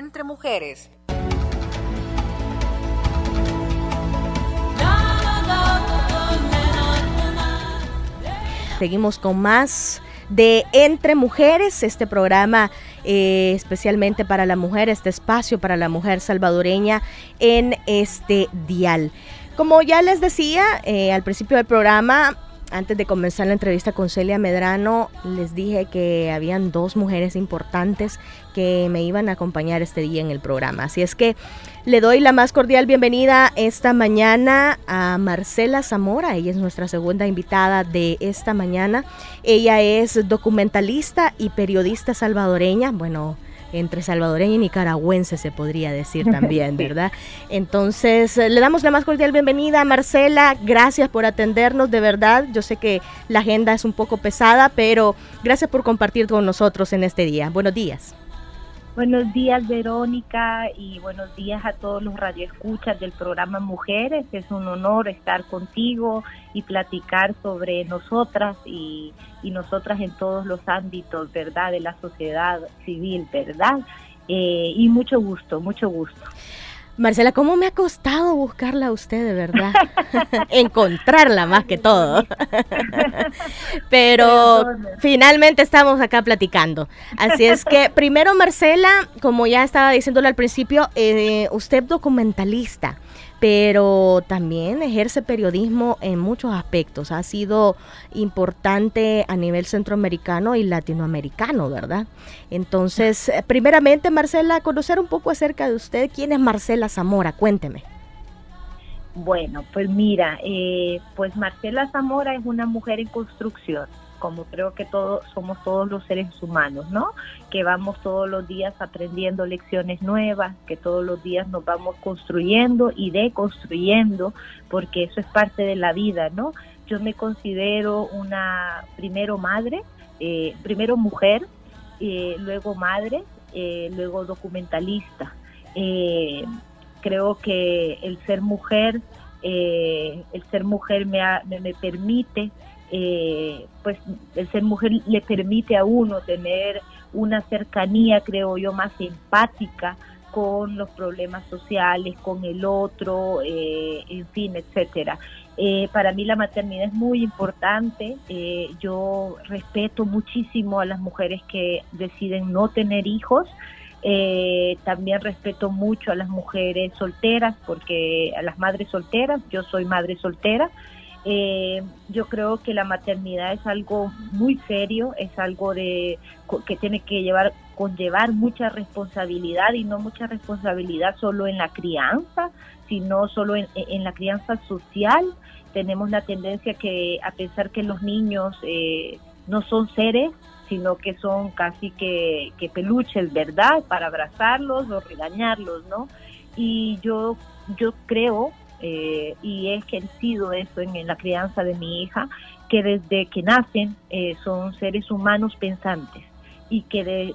Entre Mujeres. Seguimos con más de Entre Mujeres, este programa eh, especialmente para la mujer, este espacio para la mujer salvadoreña en este dial. Como ya les decía eh, al principio del programa, antes de comenzar la entrevista con Celia Medrano, les dije que habían dos mujeres importantes que me iban a acompañar este día en el programa. Así es que le doy la más cordial bienvenida esta mañana a Marcela Zamora. Ella es nuestra segunda invitada de esta mañana. Ella es documentalista y periodista salvadoreña. Bueno, entre salvadoreña y nicaragüense se podría decir también, ¿verdad? Entonces, eh, le damos la más cordial bienvenida a Marcela, gracias por atendernos, de verdad, yo sé que la agenda es un poco pesada, pero gracias por compartir con nosotros en este día. Buenos días. Buenos días, Verónica, y buenos días a todos los radioescuchas del programa Mujeres. Es un honor estar contigo y platicar sobre nosotras y, y nosotras en todos los ámbitos, ¿verdad?, de la sociedad civil, ¿verdad? Eh, y mucho gusto, mucho gusto. Marcela, ¿cómo me ha costado buscarla a usted de verdad? Encontrarla más que todo. Pero finalmente estamos acá platicando. Así es que, primero, Marcela, como ya estaba diciéndole al principio, eh, usted documentalista pero también ejerce periodismo en muchos aspectos. Ha sido importante a nivel centroamericano y latinoamericano, ¿verdad? Entonces, eh, primeramente, Marcela, conocer un poco acerca de usted. ¿Quién es Marcela Zamora? Cuénteme. Bueno, pues mira, eh, pues Marcela Zamora es una mujer en construcción como creo que todos somos todos los seres humanos, ¿no? Que vamos todos los días aprendiendo lecciones nuevas, que todos los días nos vamos construyendo y deconstruyendo, porque eso es parte de la vida, ¿no? Yo me considero una primero madre, eh, primero mujer, eh, luego madre, eh, luego documentalista. creo que el ser mujer, el ser mujer me, me permite eh, pues el ser mujer le permite a uno tener una cercanía, creo yo, más empática con los problemas sociales, con el otro, eh, en fin, etcétera. Eh, para mí la maternidad es muy importante. yo respeto muchísimo a las mujeres que deciden no tener hijos. también respeto mucho a las mujeres solteras, porque a las madres solteras, yo soy madre soltera, eh, yo creo que la maternidad es algo muy serio, es algo de que tiene que llevar conllevar mucha responsabilidad y no mucha responsabilidad solo en la crianza, sino solo en, la crianza social. Tenemos la tendencia que a pesar que los niños eh, no son seres, sino que son casi que peluches, ¿verdad? Para abrazarlos o regañarlos, ¿no? Y yo yo creo eh, y he ejercido eso en, la crianza de mi hija, que desde que nacen eh, son seres humanos pensantes y que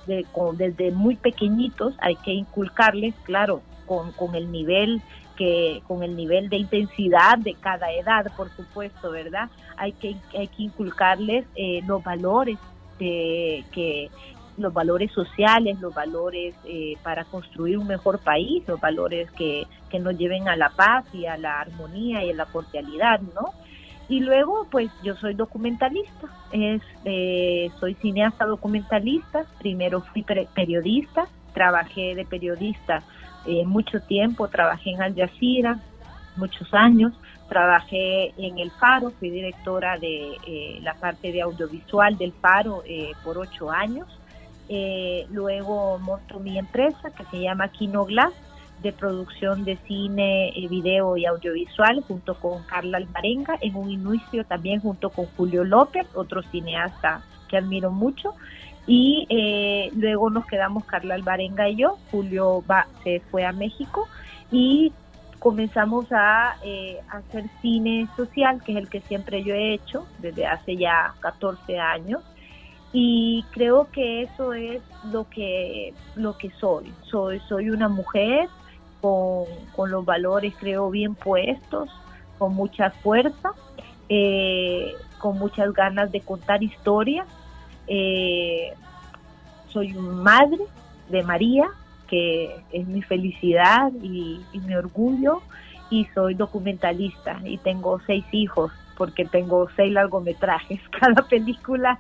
desde muy pequeñitos hay que inculcarles, claro, con, con el nivel que con el nivel de intensidad de cada edad, por supuesto, ¿verdad? Hay que, hay que inculcarles eh, los valores de, que, los valores sociales, los valores eh, para construir un mejor país, los valores que, que, nos lleven a la paz y a la armonía y a la cordialidad, ¿no? Y luego, pues yo soy documentalista, es, eh, soy cineasta documentalista, primero fui periodista, trabajé de periodista eh, mucho tiempo, trabajé en Al Jazeera muchos años, trabajé en El Faro, fui directora de la parte de audiovisual del Faro por ocho años, eh, luego monto mi empresa que se llama Kino Glass, de producción de cine, eh, video y audiovisual, junto con Carla Alvarenga, en un inicio también junto con Julio López, otro cineasta que admiro mucho. Y eh, luego nos quedamos Carla Alvarenga y yo. Julio va, se fue a México y comenzamos a hacer cine social, que es el que siempre yo he hecho desde hace ya 14 años y creo que eso es lo que lo que soy soy soy una mujer con, los valores creo bien puestos con mucha fuerza eh, con muchas ganas de contar historias eh, soy madre de María que es mi felicidad y, mi orgullo y soy documentalista y tengo seis hijos porque tengo seis largometrajes. Cada película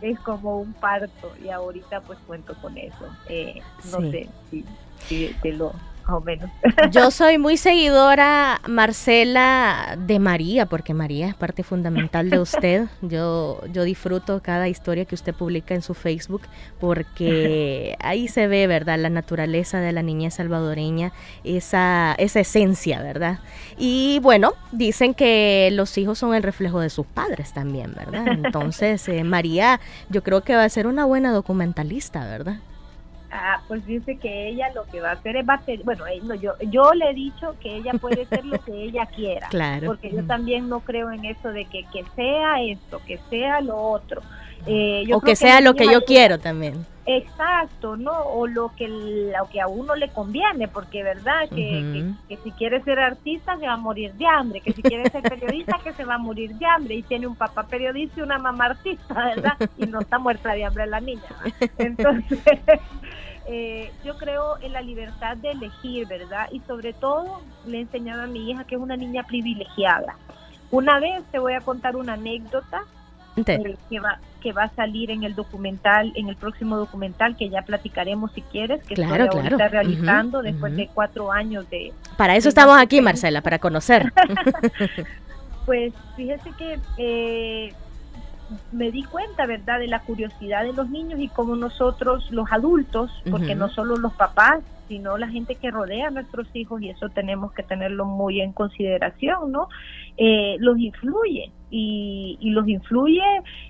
es como un parto y ahorita pues cuento con eso. Eh, no sé si, si te lo o menos. Yo soy muy seguidora, Marcela, de María, porque María es parte fundamental de usted. Yo, yo disfruto cada historia que usted publica en su Facebook, porque ahí se ve, ¿verdad?, la naturaleza de la niñez salvadoreña, esa, esa esencia, ¿verdad? Y bueno, dicen que los hijos son el reflejo de sus padres también, ¿verdad? Entonces, eh, María, yo creo que va a ser una buena documentalista, ¿verdad? Ah, pues dice que ella lo que va a hacer es va a ser, bueno, eh, yo, yo le he dicho que ella puede ser lo que ella quiera, claro. porque yo también no creo en eso de que, que sea esto, que sea lo otro. Eh, o que sea lo que yo quiero también. Exacto, ¿no? O lo que, lo que a uno le conviene, porque verdad que, que, si quiere ser artista se va a morir de hambre, que si quiere ser periodista que se va a morir de hambre y tiene un papá periodista y una mamá artista, ¿verdad? Y no está muerta de hambre la niña. Entonces, eh, yo creo en la libertad de elegir, ¿verdad? Y sobre todo le he enseñado a mi hija que es una niña privilegiada. Una vez te voy a contar una anécdota eh, que va que va a salir en el documental, en el próximo documental que ya platicaremos si quieres, que claro, estoy ahorita realizando después de cuatro años de... Para eso estamos aquí, Marcela, para conocer. pues fíjese que eh, me di cuenta, ¿verdad?, de la curiosidad de los niños y cómo nosotros, los adultos, porque no solo los papás, sino la gente que rodea a nuestros hijos, y eso tenemos que tenerlo muy en consideración, ¿no? Eh, los influye y, y los influye,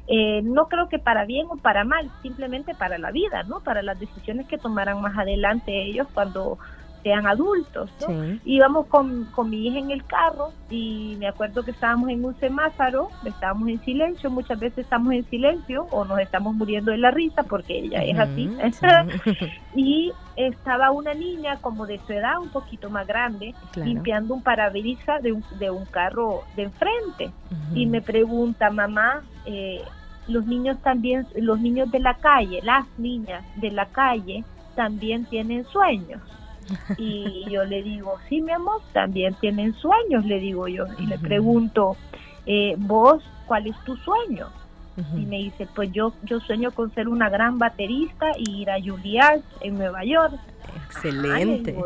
eh, no creo que para bien o para mal, simplemente para la vida, ¿no? Para las decisiones que tomarán más adelante ellos cuando sean adultos. ¿no? Íbamos con, con mi hija en el carro y me acuerdo que estábamos en un semáforo, estábamos en silencio, muchas veces estamos en silencio o nos estamos muriendo de la risa porque ella es así. y estaba una niña como de su edad, un poquito más grande, limpiando un parabrisas de un, de un carro de enfrente. Y me pregunta, mamá, eh, los niños también, los niños de la calle, las niñas de la calle, también tienen sueños. Y yo le digo, sí, mi amor, también tienen sueños, le digo yo. Y le pregunto, eh, vos, ¿cuál es tu sueño? Y me dice, pues yo, yo sueño con ser una gran baterista y ir a Juilliard en Nueva York. Excelente.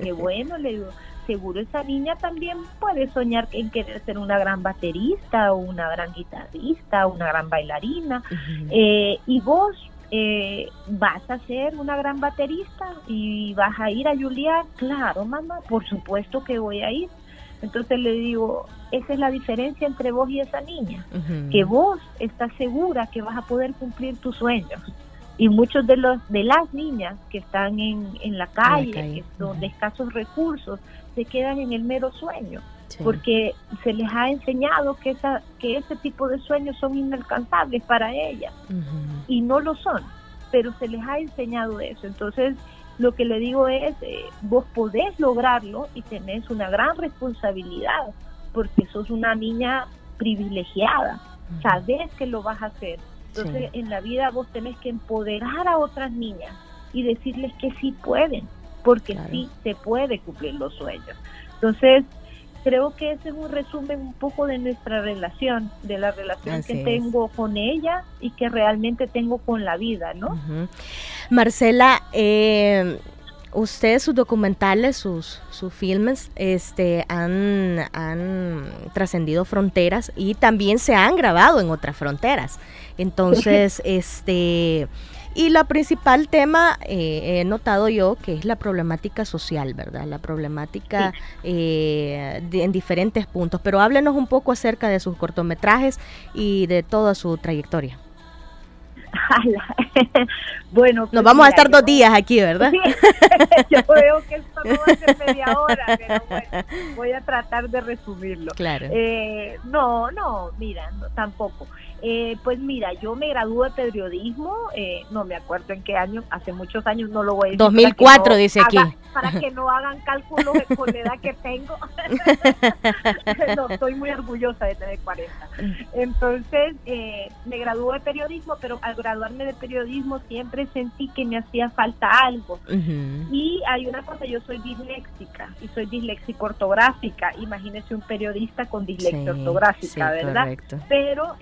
qué bueno, le digo, seguro esa niña también puede soñar en querer ser una gran baterista o una gran guitarrista, una gran bailarina. eh, y vos, eh, ¿vas a ser una gran baterista y vas a ir a Julián? Claro, mamá, por supuesto que voy a ir. Entonces le digo, esa es la diferencia entre vos y esa niña, que vos estás segura que vas a poder cumplir tus sueños. Y muchos de los de las niñas que están en, en la calle, que son de escasos recursos, se quedan en el mero sueño, porque se les ha enseñado que esa que ese tipo de sueños son inalcanzables para ellas y no lo son, pero se les ha enseñado eso. Entonces, lo que le digo es, eh, vos podés lograrlo y tenés una gran responsabilidad, porque sos una niña privilegiada, sabés que lo vas a hacer. Entonces, en la vida vos tenés que empoderar a otras niñas y decirles que sí pueden, porque sí se puede cumplir los sueños. Entonces, creo que ese es un resumen un poco de nuestra relación, de la relación que tengo con ella y que realmente tengo con la vida, ¿no? Marcela, eh, usted sus documentales, sus, sus filmes, este, han, han trascendido fronteras y también se han grabado en otras fronteras. Entonces, este y la principal tema, eh, he notado yo, que es la problemática social, ¿verdad? La problemática eh, en diferentes puntos. Pero háblenos un poco acerca de sus cortometrajes y de toda su trayectoria. bueno, nos pues vamos a estar dos días aquí, ¿verdad? yo veo que esto no va a ser media hora, pero bueno, voy a tratar de resumirlo. Claro. Eh, no, no, mira, tampoco. Eh, pues mira, yo me gradué de periodismo, eh, no me acuerdo en qué año, hace muchos años, no lo voy a decir. 2004 dice aquí. para que no hagan cálculos con la edad que tengo. no, estoy muy orgullosa de tener 40. Entonces, eh, me gradué de periodismo, pero al graduarme de periodismo siempre sentí que me hacía falta algo. Y hay una cosa, yo soy disléxica y soy disléxico ortográfica. Imagínese un periodista con dislexia ortográfica, ¿verdad? Pero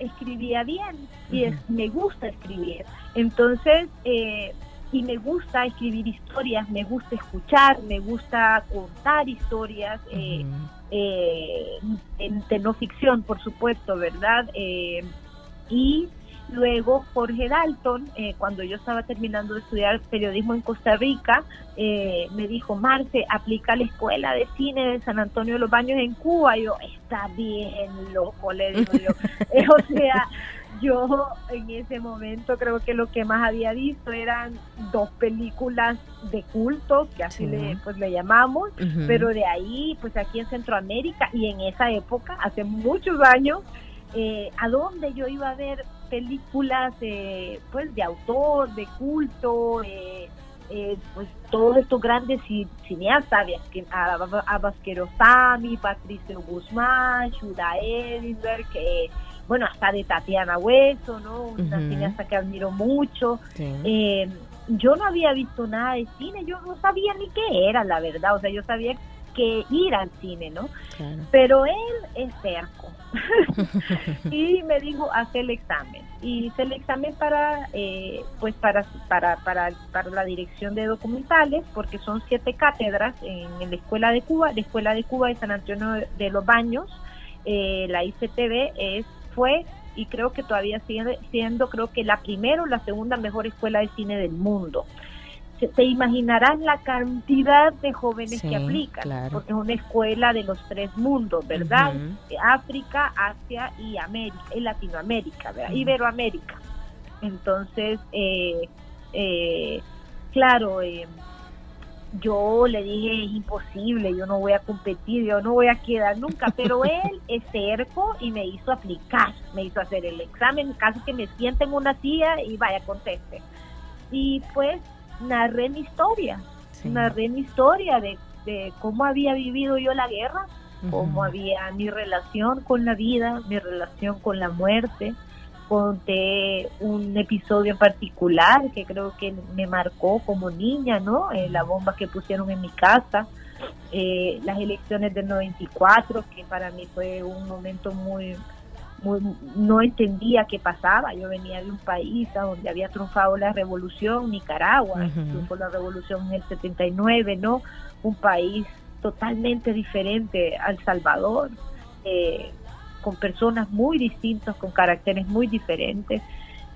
escribía bien y es, me gusta escribir. Entonces, eh, y me gusta escribir historias, me gusta escuchar, me gusta contar historias, eh, eh, en, no ficción, por supuesto, ¿verdad? Eh, y luego Jorge Dalton, cuando yo estaba terminando de estudiar periodismo en Costa Rica, me dijo, Marce, aplica la escuela de cine de San Antonio de los Baños en Cuba. Y yo, está bien loco, le digo yo. o sea yo en ese momento creo que lo que más había visto eran dos películas de culto, que así le, pues, le llamamos, pero de ahí, pues aquí en Centroamérica y en esa época, hace muchos años, eh, a dónde yo iba a ver películas eh, pues de autor, de culto, eh, eh, pues todos estos grandes cineastas, Abbas Kiarostami, Patricio Guzmán, Shuda Edinburgh, que bueno, hasta de Tatiana Hueso, ¿no? Una cineasta que admiro mucho. Eh, yo no había visto nada de cine, yo no sabía ni qué era, la verdad, o sea, yo sabía que ir al cine, ¿no? Pero él es cerco. y me dijo, haz el examen. Y hice el examen para, eh, pues para, para, para, para la dirección de documentales, porque son siete cátedras en, la Escuela de Cuba, la Escuela de Cuba de San Antonio de los Baños. Eh, la ICTV es fue y creo que todavía sigue siendo, creo que la primera o la segunda mejor escuela de cine del mundo. Te imaginarán la cantidad de jóvenes que aplican, porque es una escuela de los tres mundos, ¿verdad? África, Asia y América, y Latinoamérica, ¿verdad? Iberoamérica. Entonces, eh, eh, claro, eh, yo le dije, es imposible, yo no voy a competir, yo no voy a quedar nunca, pero él es cerco y me hizo aplicar, me hizo hacer el examen, casi que me siente en una silla y vaya, conteste. Y pues narré mi historia, narré mi historia de, cómo había vivido yo la guerra, cómo había mi relación con la vida, mi relación con la muerte, conté un episodio en particular que creo que me marcó como niña, ¿no? Eh, la bomba que pusieron en mi casa, eh, las elecciones del 94, que para mí fue un momento muy, muy, no entendía qué pasaba. Yo venía de un país donde había triunfado la revolución, Nicaragua, triunfó la revolución en el 79, ¿no? Un país totalmente diferente al Salvador. Eh, con personas muy distintas, con caracteres muy diferentes.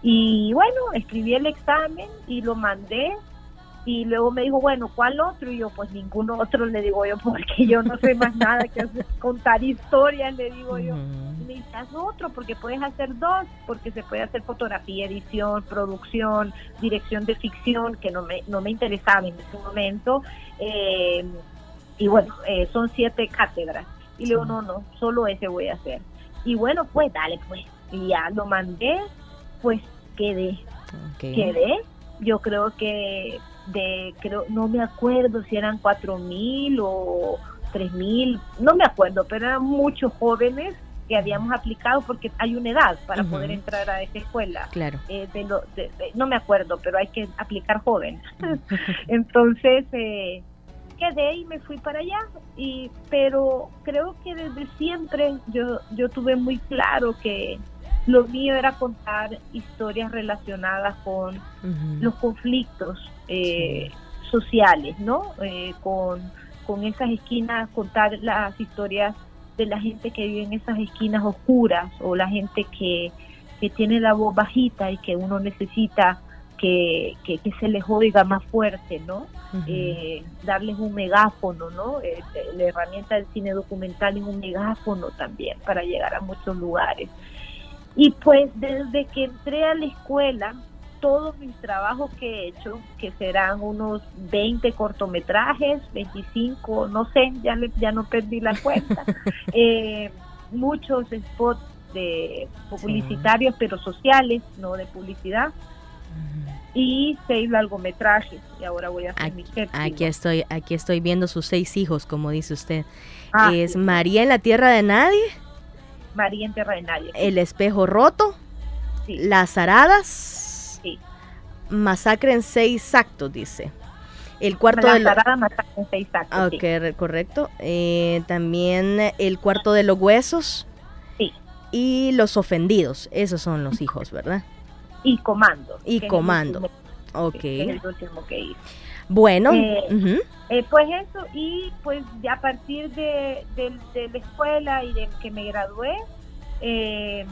Y bueno, escribí el examen y lo mandé y luego me dijo, bueno, ¿cuál otro? Y yo, pues ninguno otro, le digo yo, porque yo no sé más nada que hacer, contar historias, le digo yo. Y me dice, haz otro, porque puedes hacer dos, porque se puede hacer fotografía, edición, producción, dirección de ficción, que no me, no me interesaba en ese momento. Eh, y bueno, eh, son siete cátedras. Y luego, no, no, solo ese voy a hacer. Y bueno, pues dale, pues. Y ya lo mandé, pues quedé. Quedé. Yo creo que de, creo, no me acuerdo si eran cuatro mil o tres mil, no me acuerdo, pero eran muchos jóvenes que habíamos aplicado porque hay una edad para poder entrar a esa escuela. Claro. Eh, no me acuerdo, pero hay que aplicar joven. Entonces, eh, quedé y me fui para allá. Y, pero creo que desde siempre yo, yo tuve muy claro que lo mío era contar historias relacionadas con los conflictos eh, sociales, ¿no? Eh, con, con esas esquinas, contar las historias de la gente que vive en esas esquinas oscuras o la gente que, que tiene la voz bajita y que uno necesita que, que, se les oiga más fuerte, ¿no? Eh, darles un megáfono, ¿no? Eh, la herramienta del cine documental es un megáfono también para llegar a muchos lugares. Y pues desde que entré a la escuela, todos mis trabajos que he hecho, que serán unos 20 cortometrajes, 25, no sé, ya, ya no perdí la cuenta, eh, muchos spots de publicitarios, pero sociales, no de publicidad y seis largometrajes. Y ahora voy a hacer aquí, mi séptimo. Aquí estoy, aquí estoy viendo sus seis hijos, como dice usted. Ah, es María en la Tierra de Nadie. María en Tierra de Nadie. El Espejo Roto. Las Aradas. Masacre en seis actos, dice. El cuarto de los... masacre en seis actos. Ok, correcto. Eh, también el cuarto de los huesos. Sí. Y los ofendidos. Esos son los hijos, ¿verdad? y Comando. Y Comando. ok. el último que hice. Bueno. Eh, eh, pues eso, y pues ya a partir de, la escuela y de que me gradué, eh,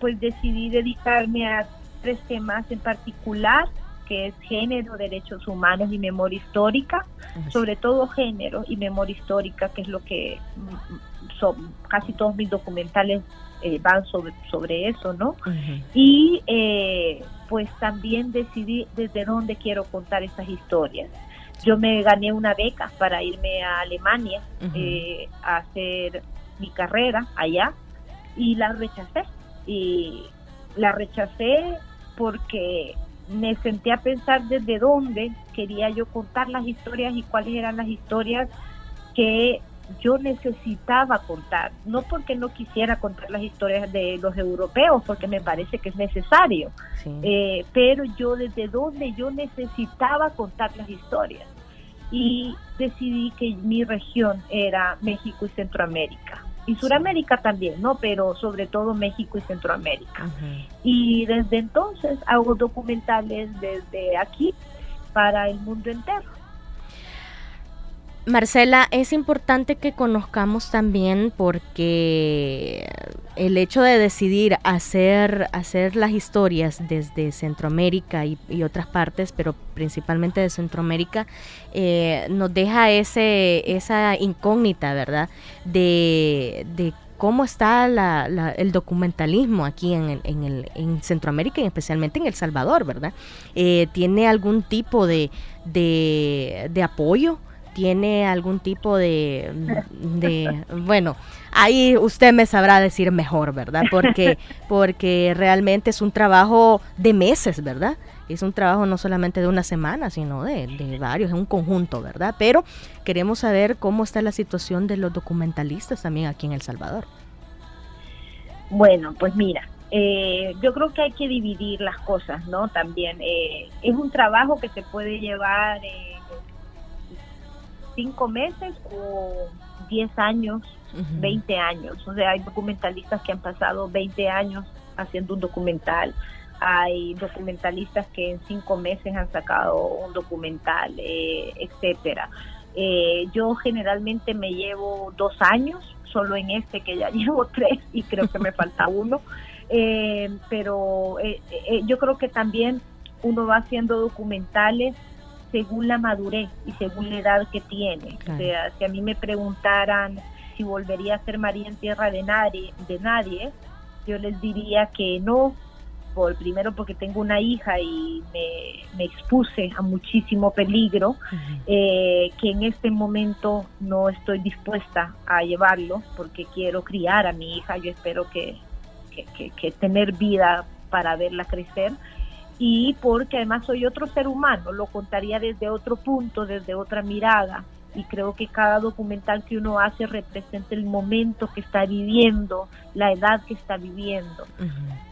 pues decidí dedicarme a tres temas en particular, que es género, derechos humanos y memoria histórica, sobre todo género y memoria histórica, que es lo que mm, son casi todos mis documentales eh, van sobre, sobre eso, ¿no? Y eh, pues también decidí desde dónde quiero contar esas historias. Yo me gané una beca para irme a Alemania eh, a hacer mi carrera allá y la rechacé. Y la rechacé porque me senté a pensar desde dónde quería yo contar las historias y cuáles eran las historias que yo necesitaba contar, no porque no quisiera contar las historias de los europeos, porque me parece que es necesario, eh, pero yo desde donde yo necesitaba contar las historias. Y decidí que mi región era México y Centroamérica. Y Suramérica también, ¿no? Pero sobre todo México y Centroamérica. Y desde entonces hago documentales desde aquí para el mundo entero. Marcela, es importante que conozcamos también porque el hecho de decidir hacer, hacer las historias desde Centroamérica y, otras partes, pero principalmente de Centroamérica, eh, nos deja ese, esa incógnita, ¿verdad? De, de cómo está el documentalismo aquí en, en, en, Centroamérica y especialmente en El Salvador, ¿verdad? Eh, ¿Tiene algún tipo de, de, de apoyo? Tiene algún tipo de, de, bueno, ahí usted me sabrá decir mejor, ¿verdad? Porque, porque realmente es un trabajo de meses, ¿verdad? Es un trabajo no solamente de una semana, sino de, de varios, es un conjunto, ¿verdad? Pero queremos saber cómo está la situación de los documentalistas también aquí en El Salvador. Bueno, pues mira, eh, yo creo que hay que dividir las cosas, ¿no? También eh, es un trabajo que se puede llevar eh, cinco meses o diez años, veinte años. O sea, hay documentalistas que han pasado 20 años haciendo un documental. Hay documentalistas que en cinco meses han sacado un documental, eh, etcétera. Eh, yo generalmente me llevo dos años, solo en este que ya llevo tres y creo que me falta uno. Eh, pero yo creo que también uno va haciendo documentales según la madurez y según la edad que tiene. O sea, si a mí me preguntaran si volvería a ser María en tierra de nadie, de nadie, yo les diría que no, por primero porque tengo una hija y me, expuse a muchísimo peligro, eh, que en este momento no estoy dispuesta a llevarlo porque quiero criar a mi hija, yo espero que, que tener vida para verla crecer y porque además soy otro ser humano, lo contaría desde otro punto, desde otra mirada y creo que cada documental que uno hace representa el momento que está viviendo, la edad que está viviendo.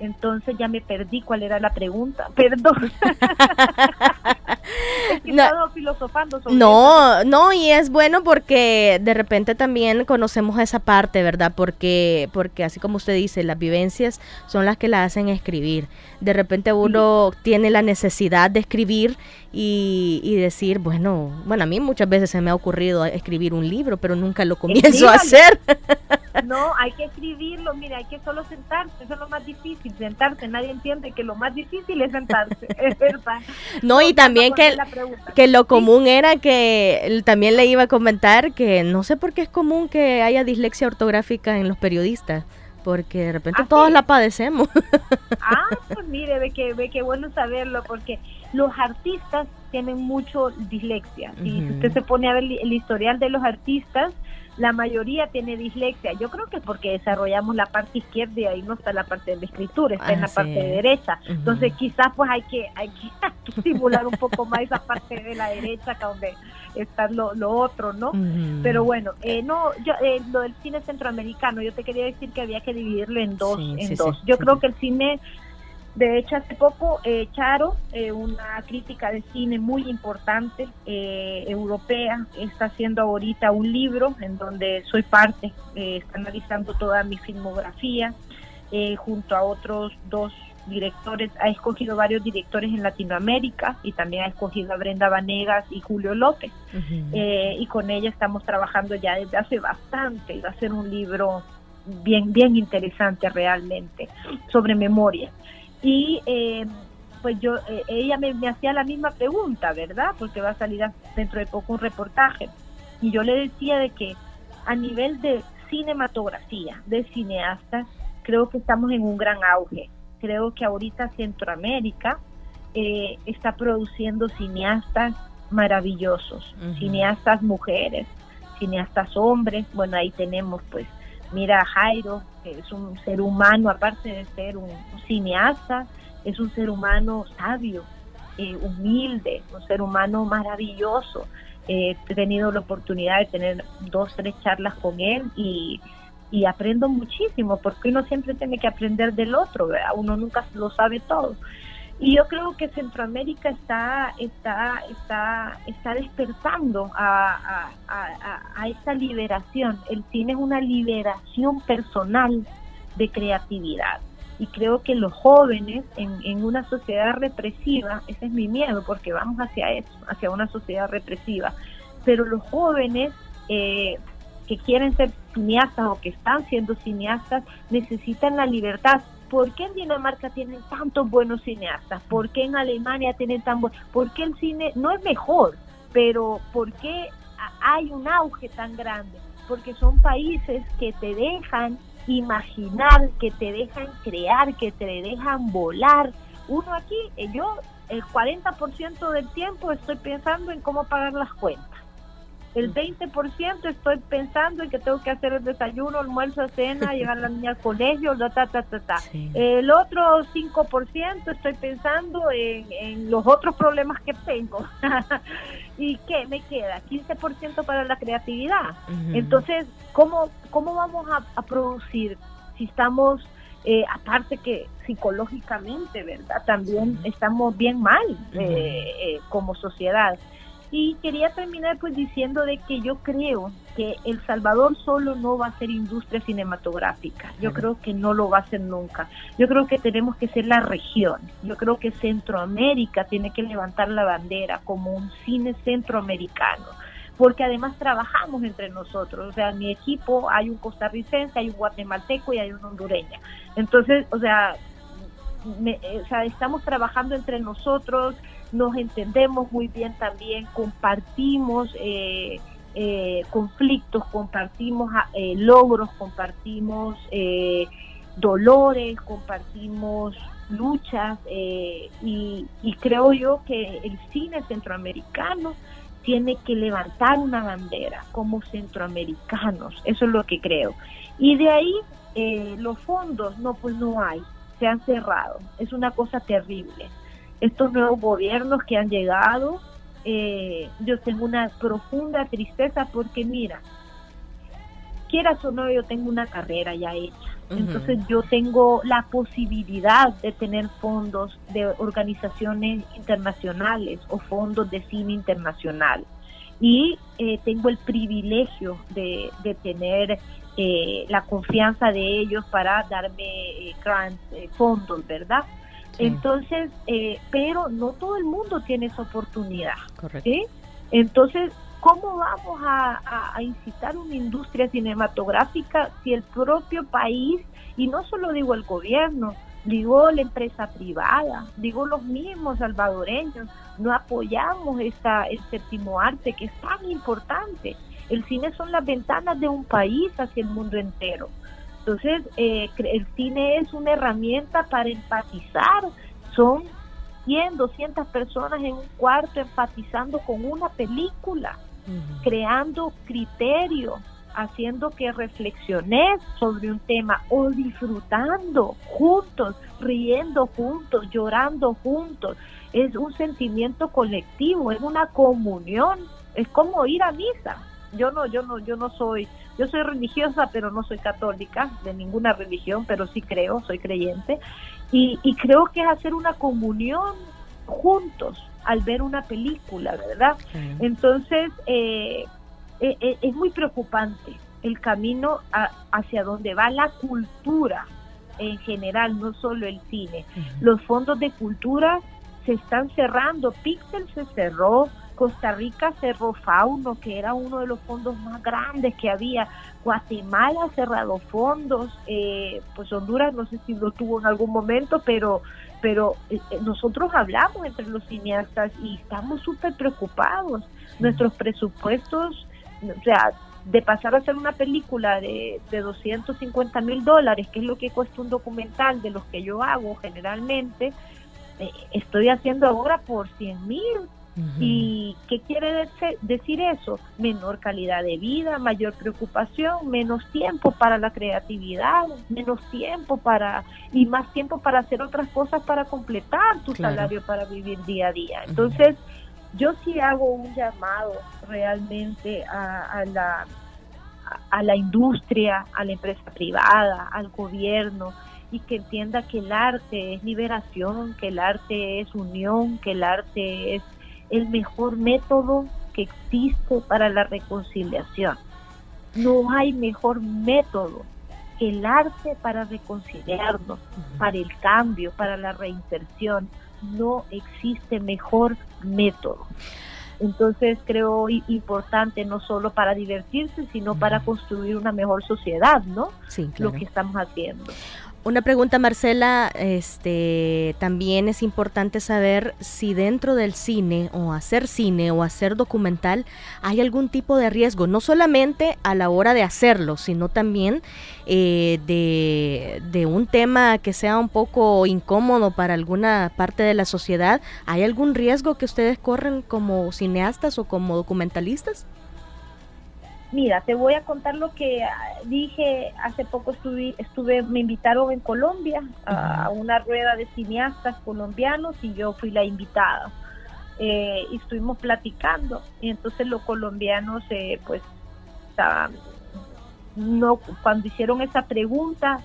Entonces ya me perdí cuál era la pregunta, perdón. no, filosofando no, no, y es bueno porque de repente también conocemos esa parte, ¿verdad? Porque, porque así como usted dice, las vivencias son las que la hacen escribir. De repente uno tiene la necesidad de escribir y, y, decir, bueno, bueno, a mí muchas veces se me ha ocurrido escribir un libro, pero nunca lo comienzo a hacer. No, hay que escribirlo, mira, hay que solo sentarse, eso es lo más difícil, sentarse, nadie entiende que lo más difícil es sentarse, es verdad. No, y también que, que lo común era que también le iba a comentar que no sé por qué es común que haya dislexia ortográfica en los periodistas porque de repente todos la padecemos. Ah, pues mire, ve que, ve que bueno saberlo, porque los artistas tienen mucho dislexia. Si usted se pone a ver el historial de los artistas, la mayoría tiene dislexia. Yo creo que porque desarrollamos la parte izquierda y ahí no está la parte de la escritura, está en la parte de derecha. Entonces quizás pues hay que hay que estimular un poco más esa parte de la derecha que donde está lo, otro, ¿no? Pero bueno, eh, no, yo, eh, lo del cine centroamericano, yo te quería decir que había que dividirlo en dos, en dos. yo creo que el cine de hecho, hace poco eh, Charo, eh, una crítica de cine muy importante eh, europea, está haciendo ahorita un libro en donde soy parte, está analizando toda mi filmografía junto a otros dos directores, ha escogido varios directores en Latinoamérica y también ha escogido a Brenda Vanegas y Julio López. y con ella estamos trabajando ya desde hace bastante, va a ser un libro bien, bien interesante realmente sobre memoria. Y eh, pues yo, eh, ella me, hacía la misma pregunta, ¿verdad? Porque va a salir dentro de poco un reportaje. Y yo le decía de que a nivel de cinematografía, de cineastas, creo que estamos en un gran auge. Creo que ahorita Centroamérica eh, está produciendo cineastas maravillosos, cineastas mujeres, cineastas hombres. Bueno, ahí tenemos pues Mira Jairo, que es un ser humano, aparte de ser un, cineasta, es un ser humano sabio, eh, humilde, un ser humano maravilloso. Eh, he tenido la oportunidad de tener dos, tres charlas con él y, y aprendo muchísimo, porque uno siempre tiene que aprender del otro, uno nunca lo sabe todo. Y yo creo que Centroamérica está, está, está, está despertando a, a, esa liberación. El cine es una liberación personal de creatividad. Y creo que los jóvenes en, en una sociedad represiva, ese es mi miedo, porque vamos hacia eso, hacia una sociedad represiva, pero los jóvenes eh, que quieren ser cineastas o que están siendo cineastas necesitan la libertad ¿Por qué en Dinamarca tienen tantos buenos cineastas? ¿Por qué en Alemania tienen tan buenos? ¿Por qué el cine no es mejor? Pero ¿por qué hay un auge tan grande? Porque son países que te dejan imaginar, que te dejan crear, que te dejan volar. Uno aquí, eh, yo el 40% del tiempo estoy pensando en cómo pagar las cuentas el 20% estoy pensando en que tengo que hacer el desayuno, almuerzo, cena, llevar a la niña al colegio, ta, ta, ta, ta. El otro 5% estoy pensando en, los otros problemas que tengo. ¿Y qué me queda? 15% para la creatividad. Entonces, ¿cómo, ¿cómo vamos a, producir si estamos, eh, aparte que psicológicamente, ¿verdad? También estamos bien mal eh, eh, como sociedad. Y quería terminar pues diciendo de que yo creo que El Salvador solo no va a ser industria cinematográfica. Yo creo que no lo va a ser nunca. Yo creo que tenemos que ser la región. Yo creo que Centroamérica tiene que levantar la bandera como un cine centroamericano porque además trabajamos entre nosotros. O sea, en mi equipo hay un costarricense, hay un guatemalteco y hay un hondureño. Entonces, o sea, o sea, estamos trabajando entre nosotros, nos entendemos muy bien también, compartimos eh, eh, conflictos, compartimos ah, eh, logros, compartimos dolores, compartimos luchas y, y creo yo que el cine centroamericano tiene que levantar una bandera como centroamericanos, eso es lo que creo. Y de ahí los fondos, no, pues no hay, se han cerrado, es una cosa terrible estos nuevos gobiernos que han llegado, eh, yo tengo una profunda tristeza porque mira, quieras o no, yo tengo una carrera ya hecha. Entonces yo tengo la posibilidad de tener fondos de organizaciones internacionales o fondos de cine internacional. Y eh, tengo el privilegio de, tener eh, la confianza de ellos para darme grants, fondos, ¿verdad? Entonces, eh, pero no todo el mundo tiene esa oportunidad. Correcto. Entonces, ¿cómo vamos a, incitar una industria cinematográfica si el propio país, y no solo digo el gobierno, digo la empresa privada, digo los mismos salvadoreños, no apoyamos esta, el séptimo arte que es tan importante? El cine son las ventanas de un país hacia el mundo entero. Entonces, eh, el cine es una herramienta para empatizar. Son 100, 200 personas en un cuarto empatizando con una película, creando criterio haciendo que reflexiones sobre un tema o disfrutando juntos, riendo juntos, llorando juntos. Es un sentimiento colectivo, es una comunión, es como ir a misa. Yo no, yo no, yo no soy, yo soy religiosa, pero no soy católica de ninguna religión, pero sí creo, soy creyente y, y creo que es hacer una comunión juntos al ver una película, ¿verdad? Entonces, eh, eh, eh, es muy preocupante el camino hacia donde va la cultura en general, no solo el cine. Los fondos de cultura se están cerrando, Pixel se cerró, Costa Rica cerró Fauno, que era uno de los fondos más grandes que había, Guatemala ha cerrado fondos, eh, pues Honduras no sé si lo tuvo en algún momento, pero pero nosotros hablamos entre los cineastas y estamos súper preocupados. Nuestros presupuestos o sea, de pasar a hacer una película de, de 250 mil dólares, que es lo que cuesta un documental de los que yo hago generalmente, eh, estoy haciendo ahora por 100 mil. ¿Y qué quiere decir eso? Menor calidad de vida, mayor preocupación, menos tiempo para la creatividad, menos tiempo para y más tiempo para hacer otras cosas para completar tu salario para vivir día a día. Entonces, yo sí hago un llamado realmente a, la a la industria, a la empresa privada, al gobierno, y que entienda que el arte es liberación, que el arte es unión, que el arte es el mejor método que existe para la reconciliación. No hay mejor método que el arte para reconciliarnos, para el cambio, para la reinserción no existe mejor método. Entonces creo importante no solo para divertirse, sino para construir una mejor sociedad, ¿no? Sí, Lo que estamos haciendo. Una pregunta, Marcela, este, también es importante saber si dentro del cine o hacer cine o hacer documental hay algún tipo de riesgo, no solamente a la hora de hacerlo, sino también eh, de, de, un tema que sea un poco incómodo para alguna parte de la sociedad. ¿Hay algún riesgo que ustedes corren como cineastas o como documentalistas? Mira, te voy a contar lo que ah, dije hace poco estuve, estuve me invitaron en Colombia a una rueda de cineastas colombianos y yo fui la invitada. Eh, y estuvimos platicando y entonces los colombianos eh, pues estaban no cuando hicieron esa pregunta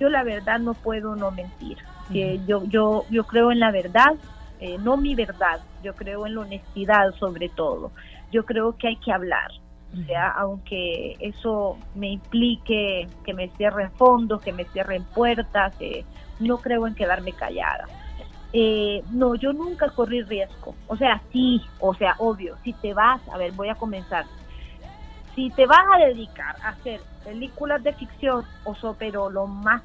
yo la verdad no puedo no mentir yo yo yo creo en la verdad eh, no mi verdad yo creo en la honestidad sobre todo yo creo que hay que hablar o sea, aunque eso me implique que me cierren fondos, que me cierren puertas, eh, no creo en quedarme callada. Eh, no, yo nunca corrí riesgo. O sea, sí, o sea, obvio, si te vas, a ver, voy a comenzar. Si te vas a dedicar a hacer películas de ficción, o so, pero lo más,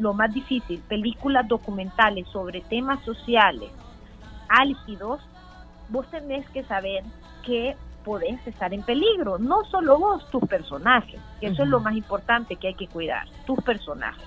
lo más difícil, películas documentales sobre temas sociales álgidos, vos tenés que saber que podés estar en peligro, no solo vos, tus personajes, que eso es lo más importante que hay que cuidar, tus personajes.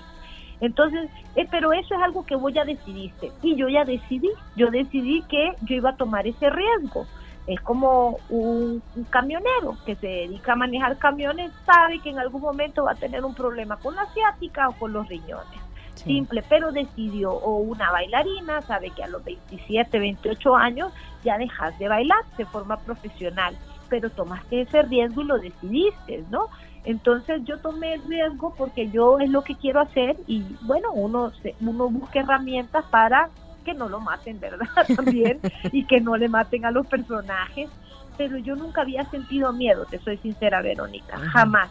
Entonces, eh, pero eso es algo que vos ya decidiste y yo ya decidí, yo decidí que yo iba a tomar ese riesgo. Es como un, camionero que se dedica a manejar camiones, sabe que en algún momento va a tener un problema con la asiática o con los riñones. Simple, pero decidió, o una bailarina, sabe que a los 27, 28 años ya dejas de bailar de forma profesional pero tomaste ese riesgo y lo decidiste, ¿no? Entonces yo tomé el riesgo porque yo es lo que quiero hacer y bueno, uno, uno busca herramientas para que no lo maten, ¿verdad? También y que no le maten a los personajes, pero yo nunca había sentido miedo, te soy sincera, Verónica, jamás.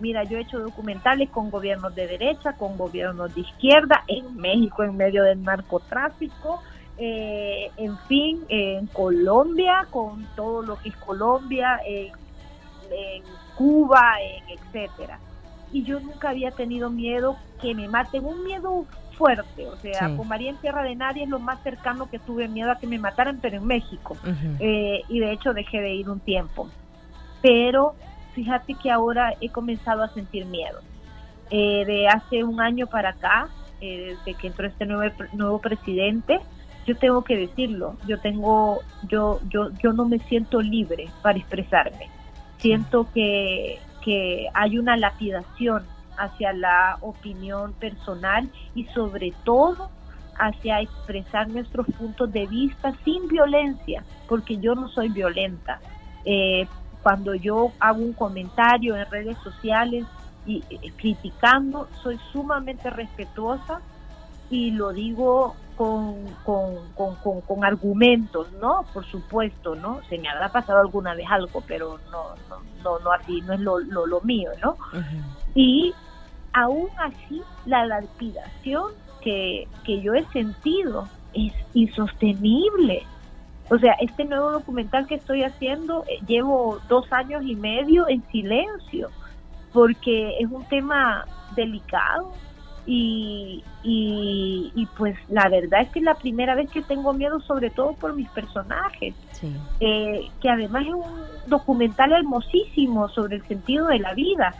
Mira, yo he hecho documentales con gobiernos de derecha, con gobiernos de izquierda, en México en medio del narcotráfico, eh, en fin, en Colombia, con todo lo que es Colombia, en, Cuba, en etcétera. Y yo nunca había tenido miedo que me maten, un miedo fuerte, o sea, con María en Tierra de Nadie es lo más cercano que tuve miedo a que me mataran, pero en México. Eh, y de hecho dejé de ir un tiempo. Pero fíjate que ahora he comenzado a sentir miedo. Eh, de hace un año para acá, desde que entró este nuevo, nuevo presidente, yo tengo que decirlo, yo tengo, yo, yo, yo no me siento libre para expresarme. Siento que, que hay una lapidación hacia la opinión personal y sobre todo hacia expresar nuestros puntos de vista sin violencia, porque yo no soy violenta. Eh, cuando yo hago un comentario en redes sociales y criticando, soy sumamente respetuosa y lo digo con, con, con, con, argumentos, ¿no? Por supuesto, ¿no? Se me habrá pasado alguna vez algo, pero no, no, no, no así, no es lo, lo, lo mío, ¿no? Y aún así, la lapidación que, que yo he sentido es insostenible. O sea, este nuevo documental que estoy haciendo, eh, llevo dos años y medio en silencio, porque es un tema delicado, y, y, pues la verdad es que es la primera vez que tengo miedo, sobre todo por mis personajes, eh, que además es un documental hermosísimo sobre el sentido de la vida,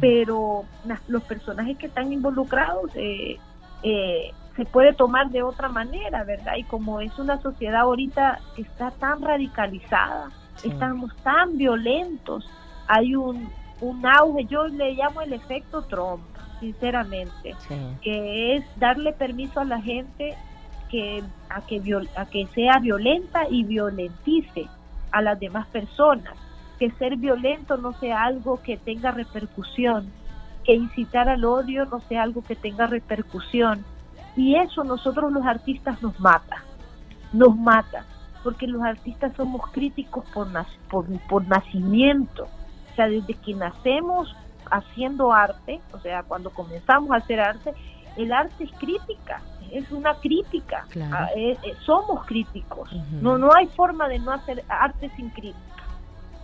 pero los personajes que están involucrados eh, eh, se puede tomar de otra manera, ¿verdad? Y como es una sociedad ahorita que está tan radicalizada, estamos tan violentos, hay un, un auge, yo le llamo el efecto Trump sinceramente, que es darle permiso a la gente que a que a que sea violenta y violentice a las demás personas, que ser violento no sea algo que tenga repercusión, que incitar al odio no sea algo que tenga repercusión. Y eso nosotros los artistas nos mata, nos mata, porque los artistas somos críticos por, por, por nacimiento. O sea, desde que nacemos haciendo arte, o sea, cuando comenzamos a hacer arte, el arte es crítica, es una crítica, ah, eh, eh, somos críticos, no, no hay forma de no hacer arte sin crítica,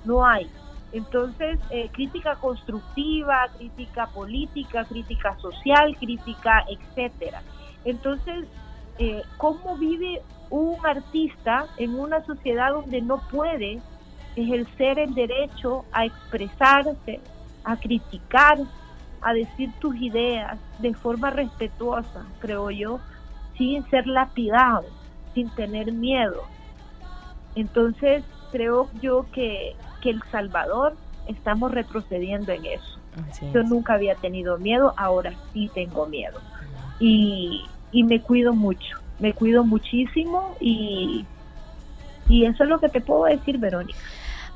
no hay. Entonces, eh, crítica constructiva, crítica política, crítica social, crítica, etcétera. Entonces, ¿cómo vive un artista en una sociedad donde no puede ejercer el derecho a expresarse, a criticar, a decir tus ideas de forma respetuosa, creo yo, sin ser lapidado, sin tener miedo. Entonces, creo yo que, que El Salvador estamos retrocediendo en eso. Yo nunca había tenido miedo, ahora sí tengo miedo. Y, y me cuido mucho, me cuido muchísimo y, y eso es lo que te puedo decir, Verónica.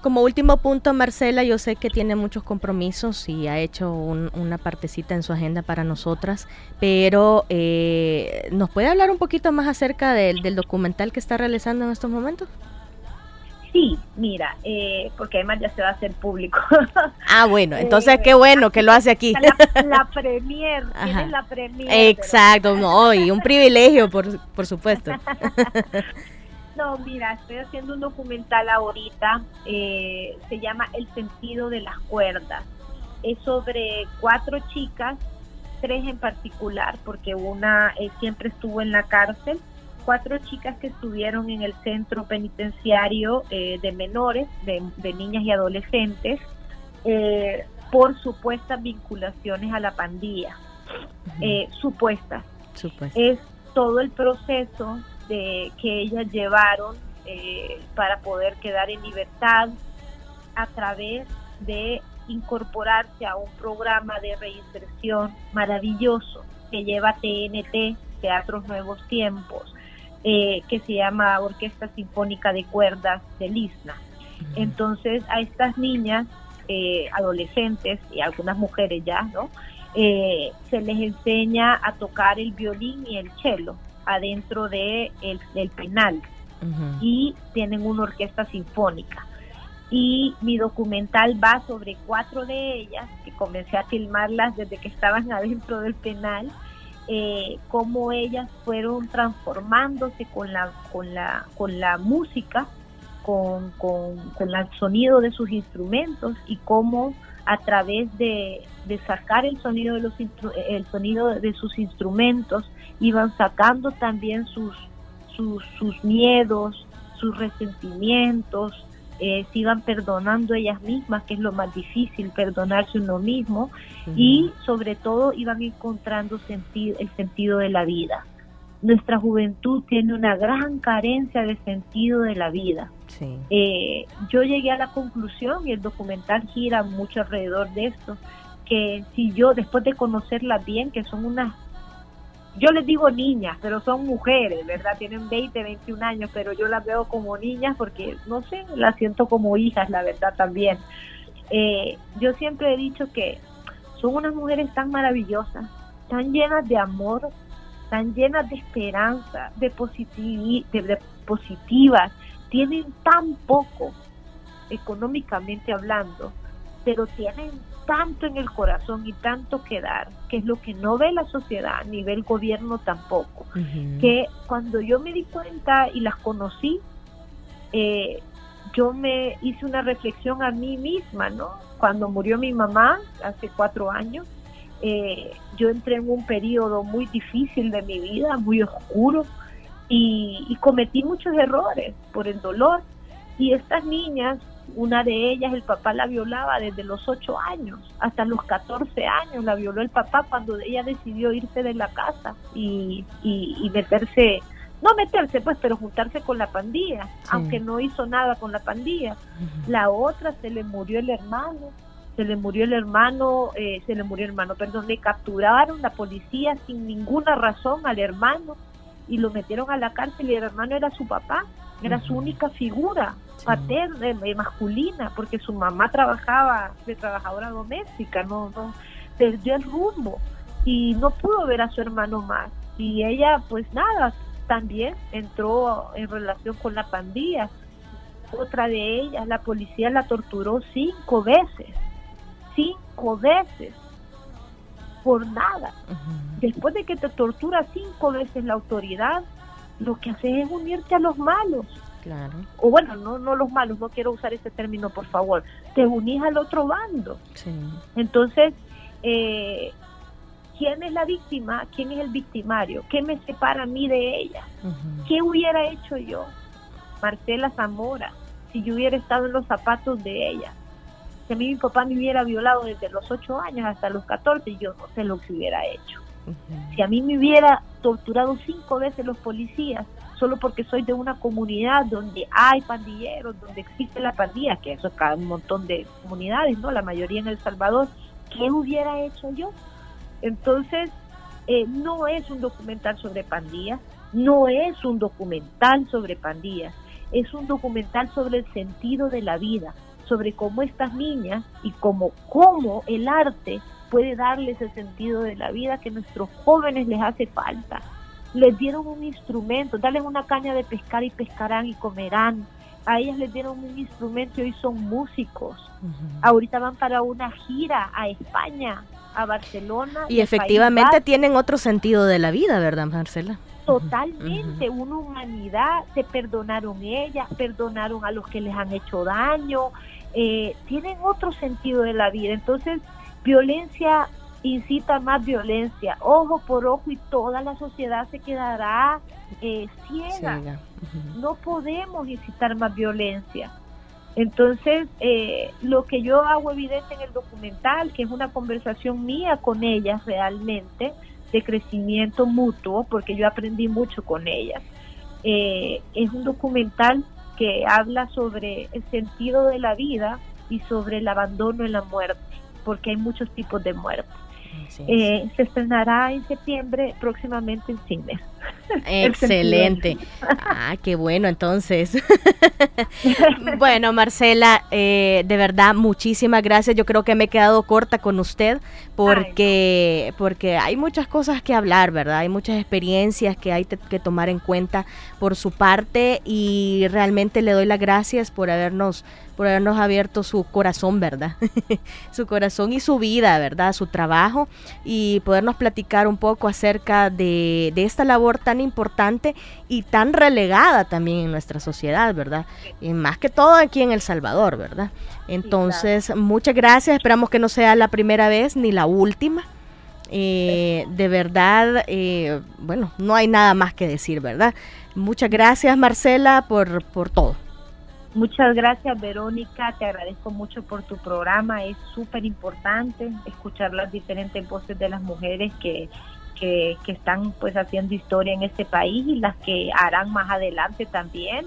Como último punto, Marcela, yo sé que tiene muchos compromisos y ha hecho una partecita en su agenda para nosotras, pero eh, ¿nos puede hablar un poquito más acerca del, documental que está realizando en estos momentos? Sí, mira, eh, porque además ya se va a hacer público. Ah, bueno, entonces qué bueno que lo hace aquí. La, premier, tiene la premier. Exacto, no, y un privilegio, por, por supuesto. No, mira, estoy haciendo un documental ahorita, eh, se llama El sentido de las cuerdas. Es sobre cuatro chicas, tres en particular, porque una eh, siempre estuvo en la cárcel, cuatro chicas que estuvieron en el centro penitenciario eh, de menores, de, niñas y adolescentes, por supuestas vinculaciones a la pandilla. supuestas. Es todo el proceso de, que ellas llevaron eh, para poder quedar en libertad a través de incorporarse a un programa de reinserción maravilloso que lleva TNT, Teatros Nuevos Tiempos, eh, que se llama Orquesta Sinfónica de Cuerdas del ISNA. Entonces a estas niñas, eh, adolescentes y algunas mujeres ya, ¿no? se les enseña a tocar el violín y el cello adentro de el, del penal y tienen una orquesta sinfónica. Y mi documental va sobre cuatro de ellas, que comencé a filmarlas desde que estaban adentro del penal, eh, cómo ellas fueron transformándose con la, con la, con la música, con, con, con el sonido de sus instrumentos y cómo a través de, de sacar el sonido de los el sonido de sus instrumentos iban sacando también sus, sus, miedos, sus resentimientos, eh, se iban perdonando ellas mismas, que es lo más difícil, perdonarse uno mismo, y sobre todo iban encontrando sentido, el sentido de la vida, nuestra juventud tiene una gran carencia de sentido de la vida. Eh, yo llegué a la conclusión, y el documental gira mucho alrededor de esto, que si yo, después de conocerlas bien, que son unas, yo les digo niñas, pero son mujeres, ¿verdad? Tienen 20, 21 años, pero yo las veo como niñas porque, no sé, las siento como hijas, la verdad también. Eh, yo siempre he dicho que son unas mujeres tan maravillosas, tan llenas de amor, tan llenas de esperanza, de, de positivas, tienen tan poco económicamente hablando, pero tienen tanto en el corazón y tanto que dar, que es lo que no ve la sociedad, ni ve el gobierno tampoco, que cuando yo me di cuenta y las conocí, eh, yo me hice una reflexión a mí misma, ¿no? Cuando murió mi mamá hace cuatro años, eh, yo entré en un periodo muy difícil de mi vida, muy oscuro, y, y cometí muchos errores por el dolor. Y estas niñas una de ellas, el papá la violaba desde los 8 años hasta los 14 años. La violó el papá cuando ella decidió irse de la casa y, y, meterse, no meterse pues, pero juntarse con la pandilla, aunque no hizo nada con la pandilla. La otra se le murió el hermano, se le murió el hermano, eh, se le murió el hermano, perdón, le capturaron la policía sin ninguna razón al hermano y lo metieron a la cárcel y el hermano era su papá era su única figura paterna, eh, masculina, porque su mamá trabajaba de trabajadora doméstica, no, no perdió el rumbo y no pudo ver a su hermano más. Y ella, pues nada, también entró en relación con la pandilla. Otra de ellas, la policía la torturó cinco veces, cinco veces, por nada. Después de que te tortura cinco veces la autoridad, lo que hace es unirte a los malos. Claro. O bueno, no, no los malos, no quiero usar ese término, por favor. Te unís al otro bando. Entonces, eh, ¿quién es la víctima? ¿Quién es el victimario? ¿Qué me separa a mí de ella? ¿Qué hubiera hecho yo? Marcela Zamora, si yo hubiera estado en los zapatos de ella. Si a mí mi papá me hubiera violado desde los 8 años hasta los 14, yo no sé lo que hubiera hecho. Si a mí me hubiera torturado cinco veces los policías, solo porque soy de una comunidad donde hay pandilleros, donde existe la pandilla, que eso es cada un montón de comunidades, ¿no? La mayoría en El Salvador, ¿qué hubiera hecho yo? Entonces, eh, no es un documental sobre pandillas, no es un documental sobre pandillas, es un documental sobre el sentido de la vida, sobre cómo estas niñas y cómo, cómo el arte puede darles el sentido de la vida que a nuestros jóvenes les hace falta. Les dieron un instrumento, darles una caña de pescar y pescarán y comerán. A ellas les dieron un instrumento y hoy son músicos. Ahorita van para una gira a España, a Barcelona. Y efectivamente tienen otro sentido de la vida, ¿verdad, Marcela? Totalmente, una humanidad, se perdonaron ellas, perdonaron a los que les han hecho daño, eh, tienen otro sentido de la vida. Entonces, Violencia incita más violencia, ojo por ojo y toda la sociedad se quedará eh, ciega. No podemos incitar más violencia. Entonces, eh, lo que yo hago evidente en el documental, que es una conversación mía con ellas realmente, de crecimiento mutuo, porque yo aprendí mucho con ellas, eh, es un documental que habla sobre el sentido de la vida y sobre el abandono y la muerte porque hay muchos tipos de muerte. Eh, se estrenará en septiembre próximamente en cine. Excelente. ah, qué bueno entonces. bueno, Marcela, eh, de verdad, muchísimas gracias. Yo creo que me he quedado corta con usted porque, porque hay muchas cosas que hablar, ¿verdad? Hay muchas experiencias que hay que tomar en cuenta por su parte y realmente le doy las gracias por habernos por habernos abierto su corazón, ¿verdad? su corazón y su vida, ¿verdad? Su trabajo y podernos platicar un poco acerca de, esta labor tan importante y tan relegada también en nuestra sociedad, ¿verdad? Y más que todo aquí en El Salvador, ¿verdad? Entonces, muchas gracias, esperamos que no sea la primera vez ni la última. Eh, de verdad, eh, bueno, no hay nada más que decir, ¿verdad? Muchas gracias, Marcela, por, por todo. Muchas gracias, Verónica. Te agradezco mucho por tu programa. Es súper importante escuchar las diferentes voces de las mujeres que, que, que están pues haciendo historia en este país y las que harán más adelante también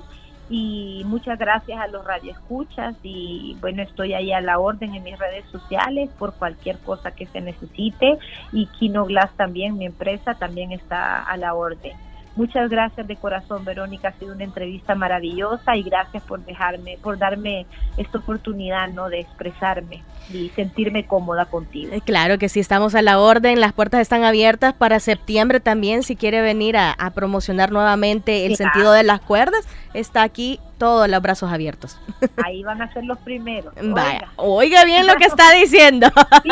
y muchas gracias a los radioescuchas y bueno estoy ahí a la orden en mis redes sociales por cualquier cosa que se necesite y Kino Glass también mi empresa también está a la orden Muchas gracias de corazón, Verónica. Ha sido una entrevista maravillosa y gracias por dejarme, por darme esta oportunidad, ¿no? De expresarme y sentirme cómoda contigo. Eh, claro que sí, estamos a la orden. Las puertas están abiertas para septiembre también. Si quiere venir a, promocionar nuevamente el sentido de las cuerdas, está aquí todos los brazos abiertos. Ahí van a ser los primeros. Oiga, oiga bien lo que está diciendo. Sí,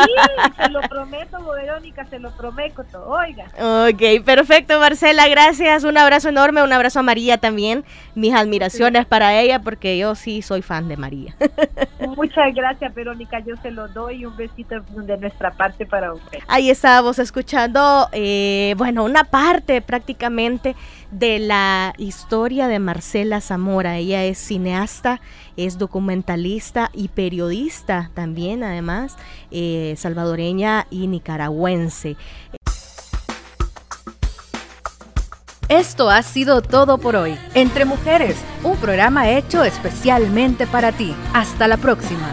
se lo prometo, Verónica, se lo prometo. Oiga. Ok, perfecto, Marcela, gracias. Un abrazo enorme, un abrazo a María también. Mis admiraciones para ella, porque yo sí soy fan de María. Muchas gracias, Verónica. Yo se lo doy. Un besito de nuestra parte para usted. Ahí estábamos escuchando, eh, bueno, una parte prácticamente de la historia de Marcela Zamora. Ella es cineasta, es documentalista y periodista también, además, eh, salvadoreña y nicaragüense. Esto ha sido todo por hoy. Entre Mujeres, un programa hecho especialmente para ti. Hasta la próxima.